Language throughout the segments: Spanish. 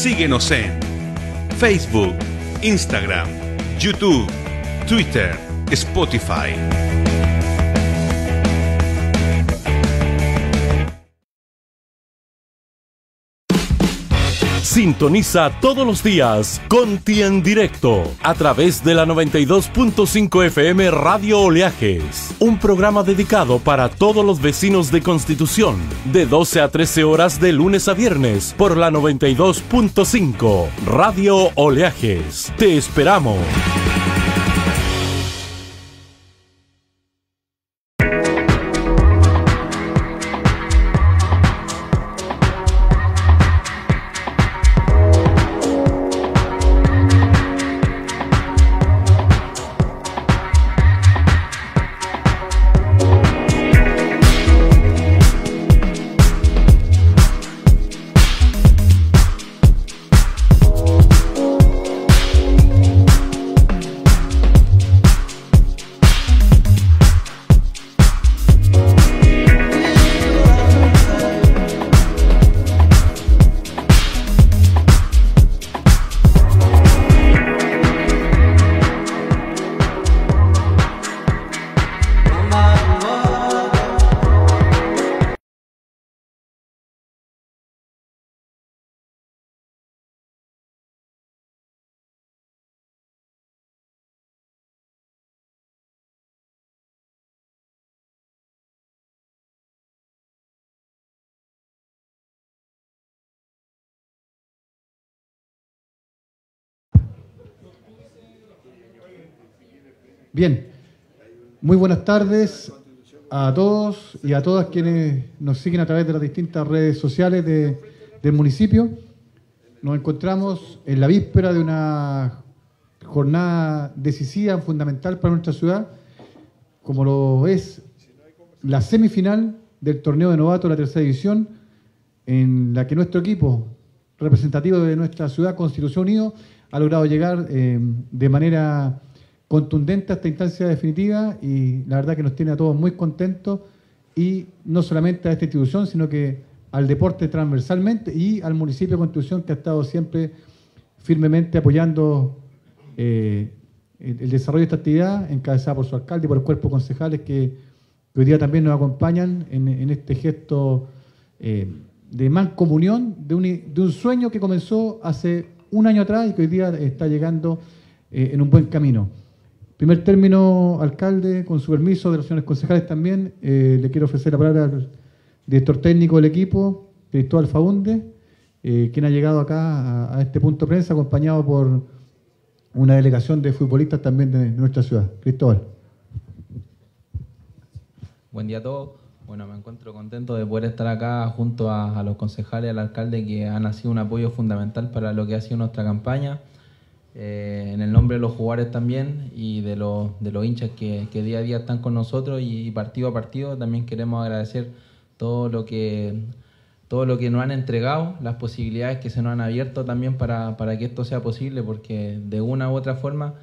Síguenos en Facebook, Instagram, YouTube, Twitter, Spotify. Sintoniza todos los días Conti en directo a través de la 92.5 FM Radio Oleajes, un programa dedicado para todos los vecinos de Constitución, de 12 a 13 horas de lunes a viernes por la 92.5 Radio Oleajes. Te esperamos. Bien, muy buenas tardes a todos y a todas quienes nos siguen a través de las distintas redes sociales de- del municipio. Nos encontramos en la víspera de una jornada decisiva, fundamental para nuestra ciudad, como lo es la semifinal del torneo de novato de la tercera división, en la que nuestro equipo representativo de nuestra ciudad, Constitución Unido, ha logrado llegar eh, de manera contundente a esta instancia definitiva y la verdad que nos tiene a todos muy contentos y no solamente a esta institución, sino que al deporte transversalmente y al municipio de Constitución que ha estado siempre firmemente apoyando eh, el, desarrollo de esta actividad, encabezada por su alcalde y por el cuerpo de concejales que, hoy día también nos acompañan en, en este gesto eh, de mancomunión, de un, de un sueño que comenzó hace un año atrás y que hoy día está llegando eh, en un buen camino. Primer término, alcalde, con su permiso de los señores concejales también, eh, le quiero ofrecer la palabra al director técnico del equipo, Cristóbal Faunde, eh, quien ha llegado acá a, este punto de prensa acompañado por una delegación de futbolistas también de nuestra ciudad. Cristóbal. Buen día a todos. Bueno, me encuentro contento de poder estar acá junto a, a los concejales, al alcalde, que han sido un apoyo fundamental para lo que ha sido nuestra campaña. Eh, en el nombre de los jugadores también y de los, de los hinchas que, que día a día están con nosotros y, partido a partido también queremos agradecer todo lo que todo lo que nos han entregado, las posibilidades que se nos han abierto también para, para que esto sea posible, porque de una u otra forma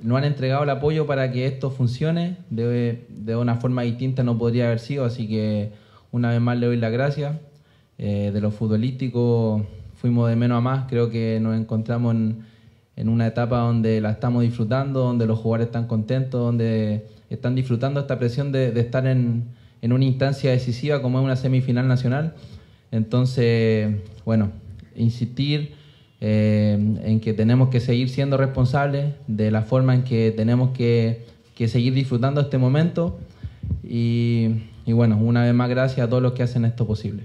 nos han entregado el apoyo para que esto funcione, de, de una forma distinta no podría haber sido, así que una vez más le doy las gracias. Eh, de lo futbolístico fuimos de menos a más, creo que nos encontramos en, en una etapa donde la estamos disfrutando, donde los jugadores están contentos, donde están disfrutando esta presión de, estar en, una instancia decisiva como es una semifinal nacional. Entonces, bueno, insistir eh, en que tenemos que seguir siendo responsables de la forma en que tenemos que, seguir disfrutando este momento. Y, bueno, una vez más gracias a todos los que hacen esto posible.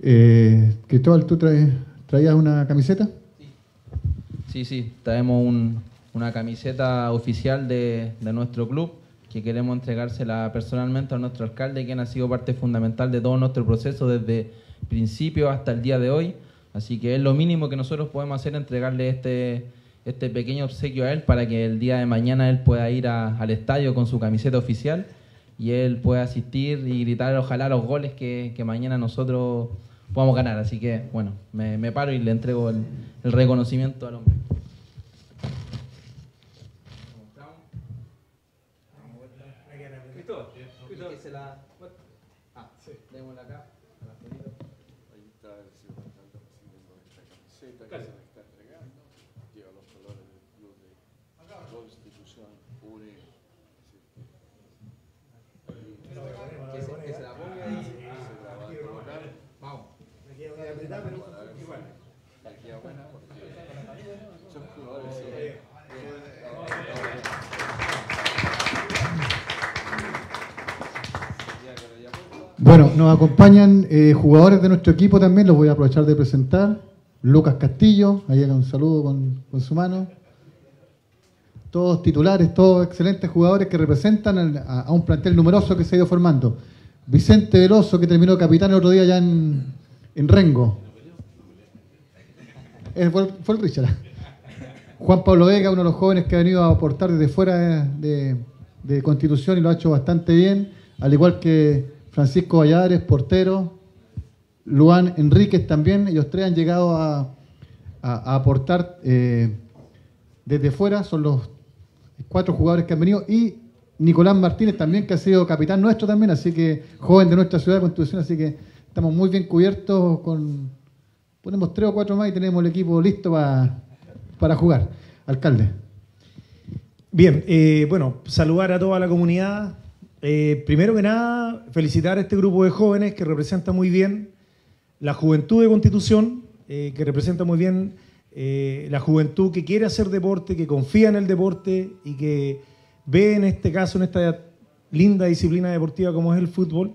Eh, Cristóbal, ¿tú traes, traías una camiseta? Sí, sí, traemos un- una camiseta oficial de, nuestro club que queremos entregársela personalmente a nuestro alcalde, quien ha sido parte fundamental de todo nuestro proceso desde principio hasta el día de hoy. Así que es lo mínimo que nosotros podemos hacer, entregarle este, este pequeño obsequio a él para que el día de mañana él pueda ir a- al estadio con su camiseta oficial y él pueda asistir y gritar ojalá los goles que mañana nosotros podamos ganar. Así que, bueno, me, paro y le entrego el reconocimiento al hombre. Bueno, nos acompañan eh, jugadores de nuestro equipo también, los voy a aprovechar de presentar. Lucas Castillo, ahí un saludo con, su mano. Todos titulares, todos excelentes jugadores que representan a, un plantel numeroso que se ha ido formando. Vicente Veloso, que terminó capitán el otro día ya en, Rengo. Fue, el Richard. Juan Pablo Vega, uno de los jóvenes que ha venido a aportar desde fuera de Constitución y lo ha hecho bastante bien, al igual que Francisco Valladares, portero, Luan Enríquez también, ellos tres han llegado a, aportar eh, desde fuera, son los cuatro jugadores que han venido, y Nicolás Martínez también, que ha sido capitán nuestro también, así que joven de nuestra ciudad de Constitución, así que estamos muy bien cubiertos con, ponemos tres o cuatro más y tenemos el equipo listo para jugar. Alcalde. Bien, eh, bueno, saludar a toda la comunidad, eh, primero que nada, felicitar a este grupo de jóvenes que representa muy bien la juventud de Constitución, eh, que representa muy bien la juventud que quiere hacer deporte, que confía en el deporte y que ve en este caso, en esta linda disciplina deportiva como es el fútbol,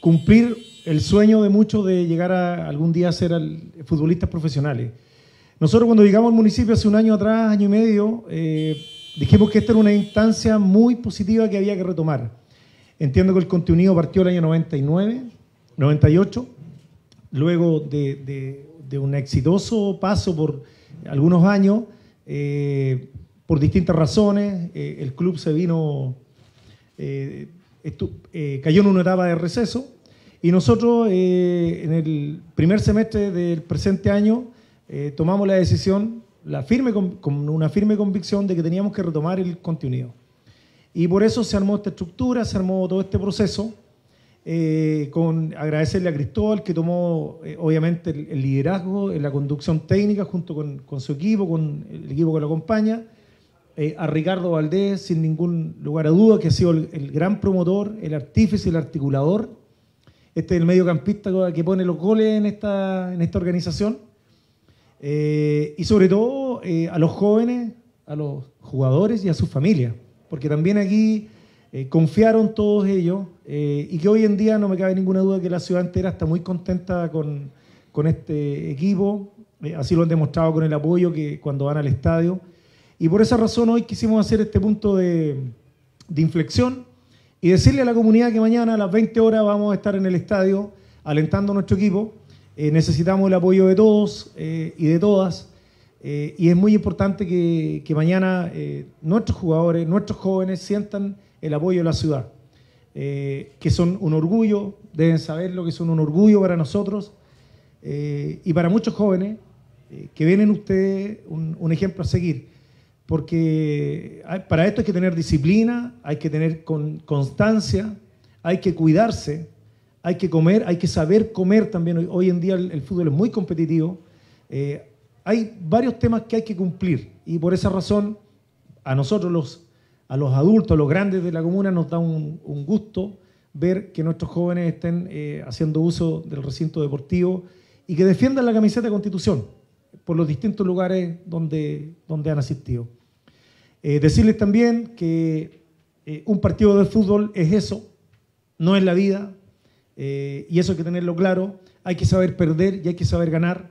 cumplir el sueño de muchos de llegar a algún día a ser futbolistas profesionales. Nosotros cuando llegamos al municipio hace un año atrás, año y medio, dijimos que esta era una instancia muy positiva que había que retomar. Entiendo que el contenido partió el año 99, 98, luego de, un exitoso paso por algunos años, eh, por distintas razones, eh, el club se vino, eh, cayó en una etapa de receso y nosotros en el primer semestre del presente año tomamos la decisión la firme, con, una firme convicción de que teníamos que retomar el contenido. Y por eso se armó esta estructura, se armó todo este proceso, eh, con agradecerle a Cristóbal que tomó eh, obviamente el, liderazgo en la conducción técnica junto con, su equipo, con el equipo que lo acompaña, eh, a Ricardo Valdés, sin ningún lugar a duda, que ha sido el, gran promotor, el artífice, el articulador, este es el mediocampista que pone los goles en esta, en esta organización. Eh, y sobre todo eh, a los jóvenes, a los jugadores y a sus familias, porque también aquí confiaron todos ellos y que hoy en día no me cabe ninguna duda que la ciudad entera está muy contenta con, con este equipo, así lo han demostrado con el apoyo que cuando van al estadio. Y por esa razón hoy quisimos hacer este punto de, inflexión y decirle a la comunidad que mañana a las 20 horas vamos a estar en el estadio alentando a nuestro equipo eh, necesitamos el apoyo de todos eh, y de todas. Eh, y es muy importante que, mañana nuestros jugadores, nuestros jóvenes sientan el apoyo de la ciudad, que son un orgullo, deben saber lo que son un orgullo para nosotros y para muchos jóvenes que ven en ustedes un, ejemplo a seguir. Porque para esto hay que tener disciplina, hay que tener constancia, hay que cuidarse, hay que comer, hay que saber comer también. Hoy, en día el, fútbol es muy competitivo. Eh, hay varios temas que hay que cumplir y por esa razón a nosotros, los, a los adultos, a los grandes de la comuna, nos da un, gusto ver que nuestros jóvenes estén eh, haciendo uso del recinto deportivo y que defiendan la camiseta de Constitución por los distintos lugares donde, donde han asistido. Eh, decirles también que un partido de fútbol es eso, no es la vida, eh, y eso hay que tenerlo claro. Hay que saber perder y hay que saber ganar.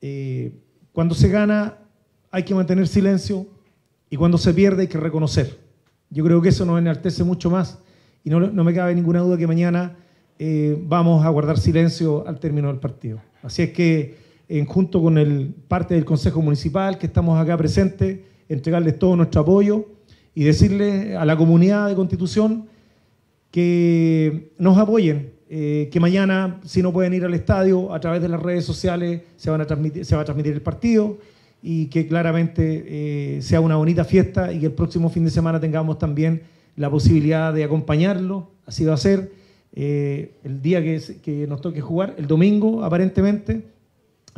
Eh, cuando se gana hay que mantener silencio y cuando se pierde hay que reconocer. Yo creo que eso nos enaltece mucho más y no, me cabe ninguna duda que mañana eh, vamos a guardar silencio al término del partido. Así es que en, junto con el parte del Consejo Municipal que estamos acá presentes, entregarles todo nuestro apoyo y decirle a la comunidad de Constitución que nos apoyen, eh, que mañana, si no pueden ir al estadio, a través de las redes sociales se, van a transmitir, se va a transmitir el partido y que claramente eh, sea una bonita fiesta y que el próximo fin de semana tengamos también la posibilidad de acompañarlo, así va a ser, eh, el día que, que nos toque jugar, el domingo aparentemente.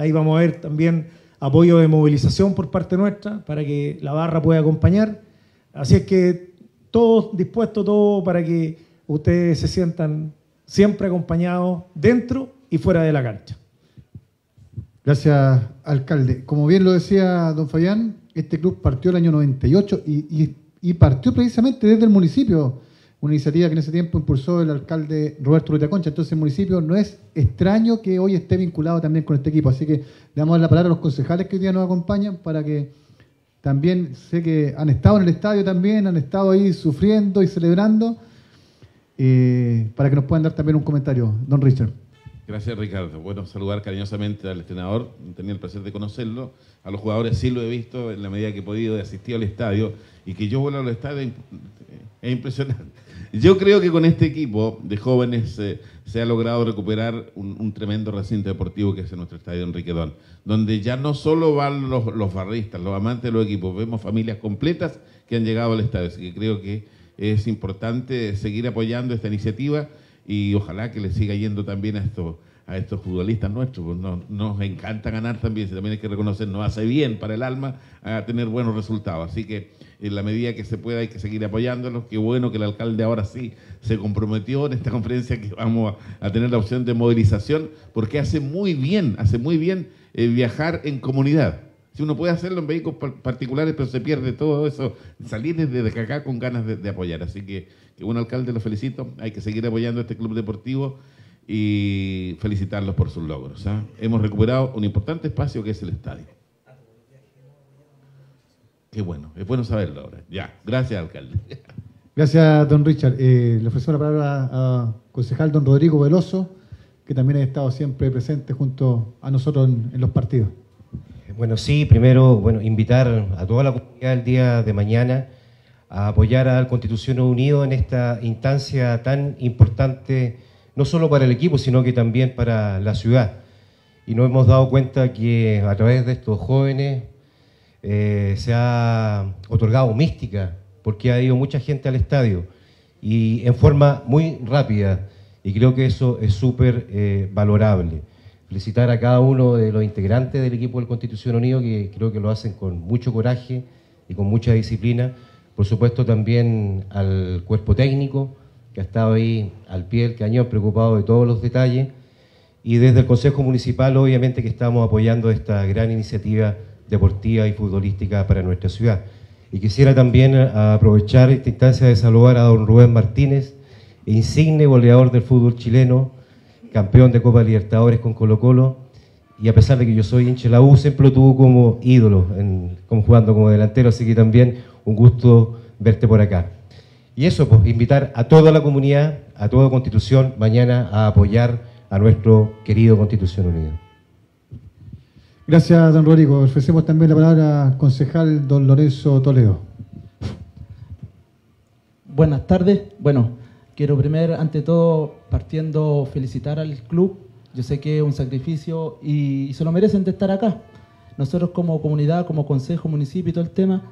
Ahí vamos a ver también apoyo de movilización por parte nuestra para que la barra pueda acompañar. Así es que todos dispuestos, todo para que ustedes se sientan siempre acompañados dentro y fuera de la cancha. Gracias, alcalde. Como bien lo decía don Fabián, este club partió el año 98 y, y, partió precisamente desde el municipio, una iniciativa que en ese tiempo impulsó el alcalde Roberto Ruita Concha. Entonces el municipio no es extraño que hoy esté vinculado también con este equipo. Así que le damos la palabra a los concejales que hoy día nos acompañan para que también sé que han estado en el estadio también, han estado ahí sufriendo y celebrando, eh, para que nos puedan dar también un comentario. Don Richard. Gracias, Ricardo. Bueno, saludar cariñosamente al entrenador, tenía el placer de conocerlo. A los jugadores sí lo he visto en la medida que he podido de asistir al estadio y que yo vuelva al estadio es impresionante. Yo creo que con este equipo de jóvenes eh, se ha logrado recuperar un, tremendo recinto deportivo que es nuestro estadio Enrique Don, donde ya no solo van los, los barristas, los amantes de los equipos, vemos familias completas que han llegado al estadio. Así que creo que es importante seguir apoyando esta iniciativa y ojalá que le siga yendo también a estos, a estos futbolistas nuestros. Pues nos, encanta ganar también, también hay que reconocer, nos hace bien para el alma a tener buenos resultados. Así que en la medida que se pueda hay que seguir apoyándolos. Qué bueno que el alcalde ahora sí se comprometió en esta conferencia que vamos a, tener la opción de movilización, porque hace muy bien, hace muy bien eh, viajar en comunidad. Si uno puede hacerlo en vehículos particulares, pero se pierde todo eso, salir desde acá con ganas de, apoyar. Así que, que alcalde, lo felicito. Hay que seguir apoyando a este club deportivo y felicitarlos por sus logros. ¿ah? Hemos recuperado un importante espacio que es el estadio. Qué bueno, es bueno saberlo ahora. Ya, gracias, alcalde. Gracias, don Richard. Eh, le ofrezo la palabra a concejal don Rodrigo Veloso, que también ha estado siempre presente junto a nosotros en los partidos. Bueno, sí, primero, bueno, invitar a toda la comunidad el día de mañana a apoyar al Constitución Unido en esta instancia tan importante, no solo para el equipo, sino que también para la ciudad. Y nos hemos dado cuenta que a través de estos jóvenes eh, se ha otorgado mística, porque ha ido mucha gente al estadio y en forma muy rápida. Y creo que eso es súper eh, valorable felicitar a cada uno de los integrantes del equipo del Constitución Unido, que creo que lo hacen con mucho coraje y con mucha disciplina. Por supuesto también al cuerpo técnico, que ha estado ahí al pie del cañón, preocupado de todos los detalles. Y desde el Consejo Municipal, obviamente, que estamos apoyando esta gran iniciativa deportiva y futbolística para nuestra ciudad. Y quisiera también aprovechar esta instancia de saludar a don Rubén Martínez, insigne goleador del fútbol chileno, campeón de Copa Libertadores con Colo Colo, y a pesar de que yo soy hincha la U, siempre lo tuvo como ídolo, en, como jugando como delantero, así que también un gusto verte por acá. Y eso, pues, invitar a toda la comunidad, a toda Constitución, mañana a apoyar a nuestro querido Constitución Unido. Gracias, don Rodrigo. Ofrecemos también la palabra al concejal don Lorenzo Toledo. Buenas tardes. Bueno, Quiero primero, ante todo, partiendo, felicitar al club. Yo sé que es un sacrificio y, se lo merecen de estar acá. Nosotros como comunidad, como consejo, municipio y todo el tema,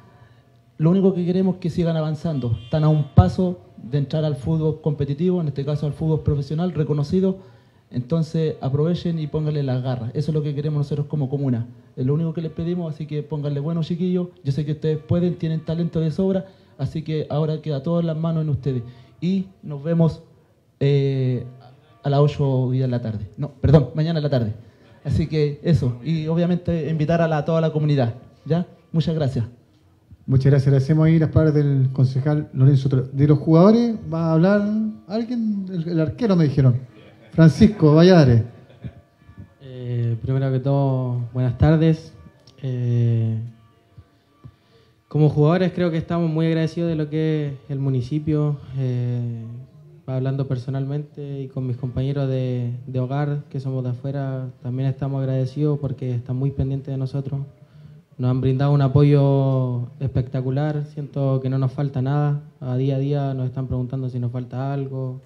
lo único que queremos es que sigan avanzando. Están a un paso de entrar al fútbol competitivo, en este caso al fútbol profesional reconocido. Entonces aprovechen y pónganle las garras. Eso es lo que queremos nosotros como comuna. Es lo único que les pedimos, así que pónganle buenos chiquillos. Yo sé que ustedes pueden, tienen talento de sobra, así que ahora queda todo en las manos en ustedes y nos vemos eh, a las 8 de la tarde. No, perdón, mañana en la tarde. Así que eso, y obviamente invitar a, la, toda la comunidad. ¿Ya? Muchas gracias. Muchas gracias. Le hacemos ahí las palabras del concejal Lorenzo. De los jugadores va a hablar alguien, el, arquero me dijeron. Francisco Valladares. Eh, primero que todo, buenas tardes. Eh, como jugadores creo que estamos muy agradecidos de lo que es el municipio, eh, hablando personalmente y con mis compañeros de, hogar que somos de afuera, también estamos agradecidos porque están muy pendientes de nosotros. Nos han brindado un apoyo espectacular, siento que no nos falta nada, a día a día nos están preguntando si nos falta algo.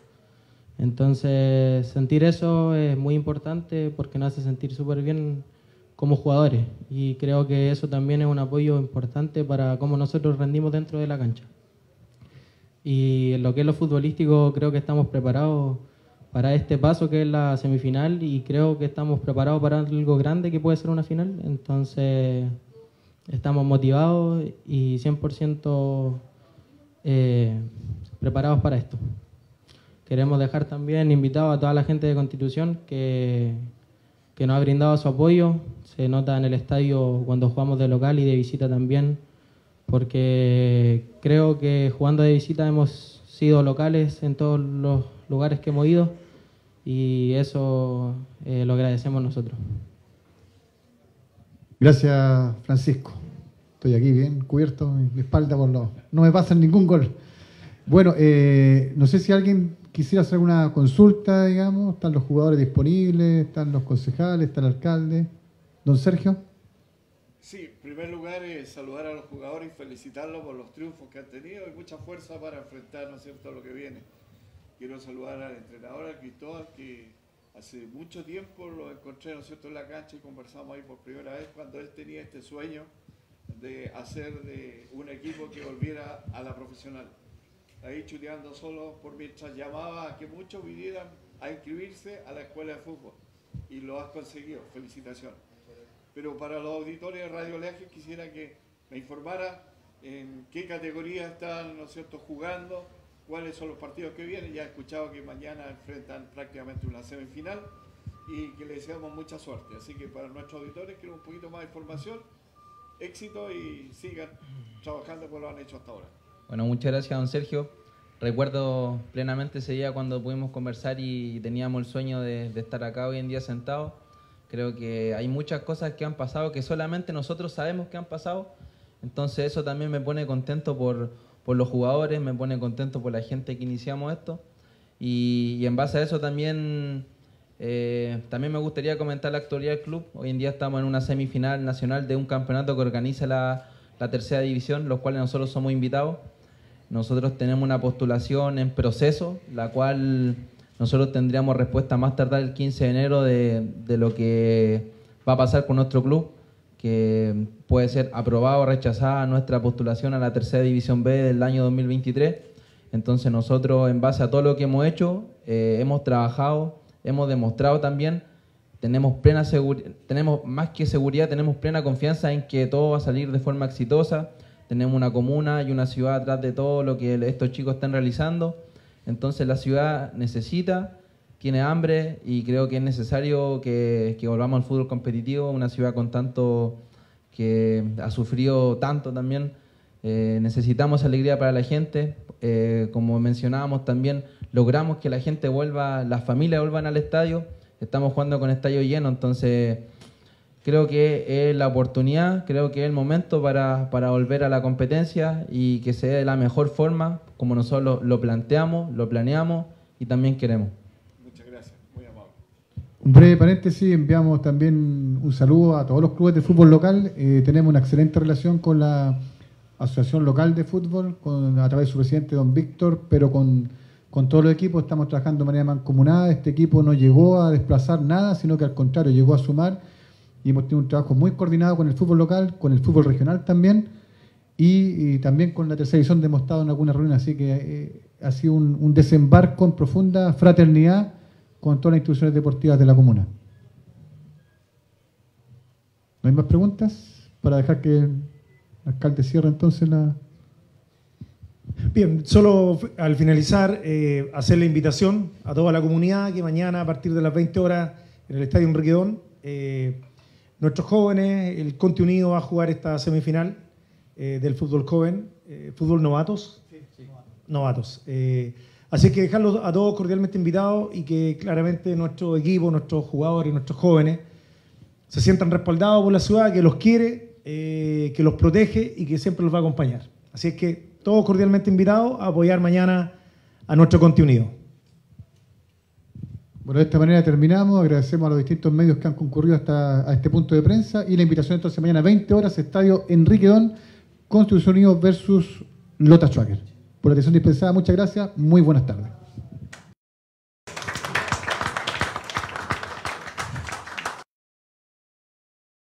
Entonces sentir eso es muy importante porque nos hace sentir súper bien como jugadores y creo que eso también es un apoyo importante para cómo nosotros rendimos dentro de la cancha. Y en lo que es lo futbolístico creo que estamos preparados para este paso que es la semifinal y creo que estamos preparados para algo grande que puede ser una final. Entonces estamos motivados y 100% eh, preparados para esto. Queremos dejar también invitado a toda la gente de Constitución que, que nos ha brindado su apoyo. Se nota en el estadio cuando jugamos de local y de visita también, porque creo que jugando de visita hemos sido locales en todos los lugares que hemos ido y eso eh, lo agradecemos nosotros. Gracias, Francisco. Estoy aquí bien cubierto, mi espalda por los... No me pasan ningún gol. Bueno, eh, no sé si alguien quisiera hacer una consulta, digamos. Están los jugadores disponibles, están los concejales, está el alcalde. Don Sergio. Sí, en primer lugar, eh, saludar a los jugadores y felicitarlos por los triunfos que han tenido y mucha fuerza para enfrentar, ¿no es lo que viene. Quiero saludar al entrenador, al Cristóbal, que hace mucho tiempo lo encontré, ¿no es cierto?, en la cancha y conversamos ahí por primera vez cuando él tenía este sueño de hacer de un equipo que volviera a la profesional. Ahí chuteando solo por mientras llamaba a que muchos vinieran a inscribirse a la escuela de fútbol. Y lo has conseguido. Felicitaciones. Pero para los auditores de Radio Leaje quisiera que me informara en qué categoría están, ¿no es cierto?, jugando, cuáles son los partidos que vienen. Ya he escuchado que mañana enfrentan prácticamente una semifinal y que les deseamos mucha suerte. Así que para nuestros auditores quiero un poquito más de información éxito y sigan trabajando como lo han hecho hasta ahora. Bueno, muchas gracias, don Sergio. Recuerdo plenamente ese día cuando pudimos conversar y teníamos el sueño de, estar acá hoy en día sentados. Creo que hay muchas cosas que han pasado que solamente nosotros sabemos que han pasado. Entonces eso también me pone contento por, por los jugadores, me pone contento por la gente que iniciamos esto. Y, en base a eso también eh, también me gustaría comentar la actualidad del club. Hoy en día estamos en una semifinal nacional de un campeonato que organiza la, tercera división, los cuales nosotros somos invitados. Nosotros tenemos una postulación en proceso, la cual nosotros tendríamos respuesta más tardar el 15 de enero de, de lo que va a pasar con nuestro club, que puede ser aprobada o rechazada nuestra postulación a la tercera división B del año 2023. Entonces nosotros, en base a todo lo que hemos hecho, eh, hemos trabajado hemos demostrado también, tenemos, plena tenemos más que seguridad, tenemos plena confianza en que todo va a salir de forma exitosa. Tenemos una comuna y una ciudad atrás de todo lo que estos chicos están realizando. Entonces la ciudad necesita, tiene hambre y creo que es necesario que, volvamos al fútbol competitivo, una ciudad con tanto que ha sufrido tanto también. Eh, necesitamos alegría para la gente. Eh, como mencionábamos también, logramos que la gente vuelva, las familias vuelvan al estadio, estamos jugando con estadio lleno, entonces creo que es la oportunidad, creo que es el momento para, volver a la competencia y que sea de la mejor forma, como nosotros lo, planteamos, lo planeamos y también queremos. Muchas gracias, muy amable. Un breve paréntesis, enviamos también un saludo a todos los clubes de fútbol local. Eh, tenemos una excelente relación con la Asociación Local de Fútbol, con, a través de su presidente, don Víctor, pero con con todos los equipos estamos trabajando de manera mancomunada. Este equipo no llegó a desplazar nada, sino que al contrario, llegó a sumar. Y hemos tenido un trabajo muy coordinado con el fútbol local, con el fútbol regional también. Y, también con la tercera división hemos estado en alguna reunión. Así que eh, ha sido un, desembarco en profunda fraternidad con todas las instituciones deportivas de la comuna. ¿No hay más preguntas? Para dejar que el alcalde cierre entonces la, Bien, solo al finalizar, eh, hacer la invitación a toda la comunidad que mañana a partir de las 20 horas en el Estadio Enriquedón, eh, nuestros jóvenes, el Conte Unido va a jugar esta semifinal eh, del fútbol joven, fútbol novatos. Sí, sí. Novatos. Así que dejarlos a todos cordialmente invitados y que claramente nuestro equipo, nuestros jugadores, nuestros jóvenes se sientan respaldados por la ciudad que los quiere, que los protege y que siempre los va a acompañar. Así es que todos cordialmente invitados a apoyar mañana a nuestro contenido. Bueno, de esta manera terminamos. Agradecemos a los distintos medios que han concurrido hasta a este punto de prensa y la invitación entonces mañana 20 horas, Estadio Enrique Don, Constitución Unido versus Lota Schwager. Por la atención dispensada, muchas gracias. Muy buenas tardes.